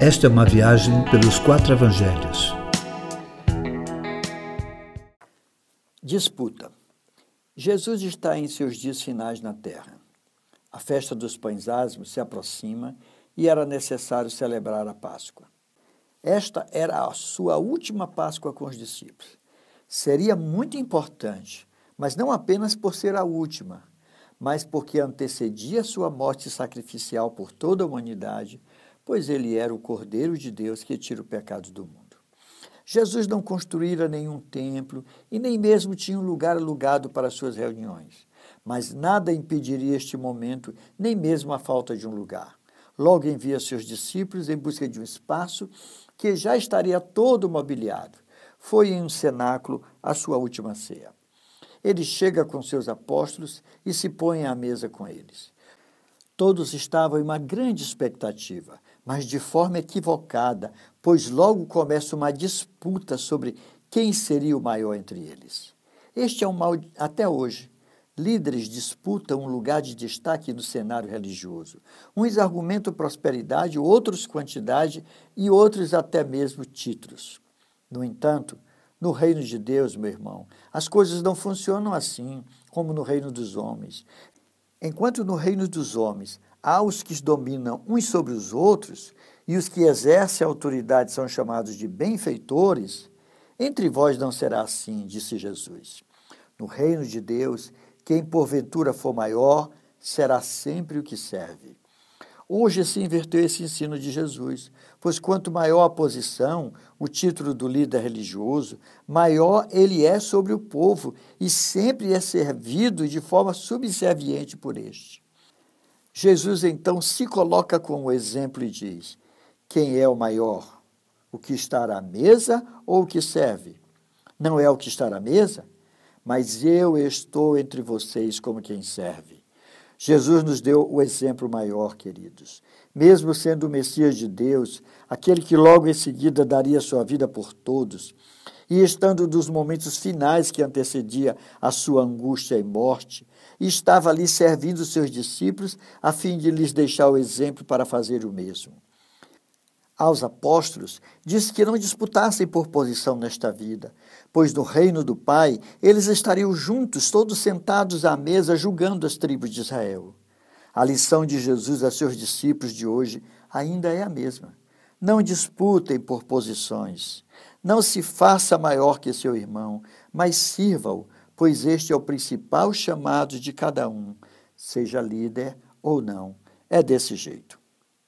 Esta é uma viagem pelos quatro evangelhos. Disputa. Jesus está em seus dias finais na terra. A festa dos pães asmos se aproxima e era necessário celebrar a Páscoa. Esta era a sua última Páscoa com os discípulos. Seria muito importante, mas não apenas por ser a última, mas porque antecedia sua morte sacrificial por toda a humanidade, pois ele era o Cordeiro de Deus que tira o pecado do mundo. Jesus não construíra nenhum templo e nem mesmo tinha um lugar alugado para suas reuniões. Mas nada impediria este momento, nem mesmo a falta de um lugar. Logo envia seus discípulos em busca de um espaço que já estaria todo mobiliado. Foi em um cenáculo a sua última ceia. Ele chega com seus apóstolos e se põe à mesa com eles. Todos estavam em uma grande expectativa, mas de forma equivocada, pois logo começa uma disputa sobre quem seria o maior entre eles. Este é um mal até hoje. Líderes disputam um lugar de destaque no cenário religioso. Uns argumentam prosperidade, outros quantidade e outros até mesmo títulos. No entanto, no reino de Deus, meu irmão, as coisas não funcionam assim como no reino dos homens. Enquanto no reino dos homens há os que dominam uns sobre os outros, e os que exercem a autoridade são chamados de benfeitores, entre vós não será assim, disse Jesus. No reino de Deus, quem porventura for maior, será sempre o que serve. Hoje se inverteu esse ensino de Jesus, pois quanto maior a posição, o título do líder religioso, maior ele é sobre o povo e sempre é servido de forma subserviente por este. Jesus então se coloca como exemplo e diz: quem é o maior? O que está à mesa ou o que serve? Não é o que está à mesa, mas eu estou entre vocês como quem serve. Jesus nos deu o exemplo maior, queridos. Mesmo sendo o Messias de Deus, aquele que logo em seguida daria sua vida por todos, e estando nos momentos finais que antecedia a sua angústia e morte, estava ali servindo seus discípulos a fim de lhes deixar o exemplo para fazer o mesmo aos apóstolos, disse que não disputassem por posição nesta vida, pois no reino do Pai eles estariam juntos, todos sentados à mesa, julgando as tribos de Israel. A lição de Jesus a seus discípulos de hoje ainda é a mesma. Não disputem por posições. Não se faça maior que seu irmão, mas sirva-o, pois este é o principal chamado de cada um, seja líder ou não. É desse jeito.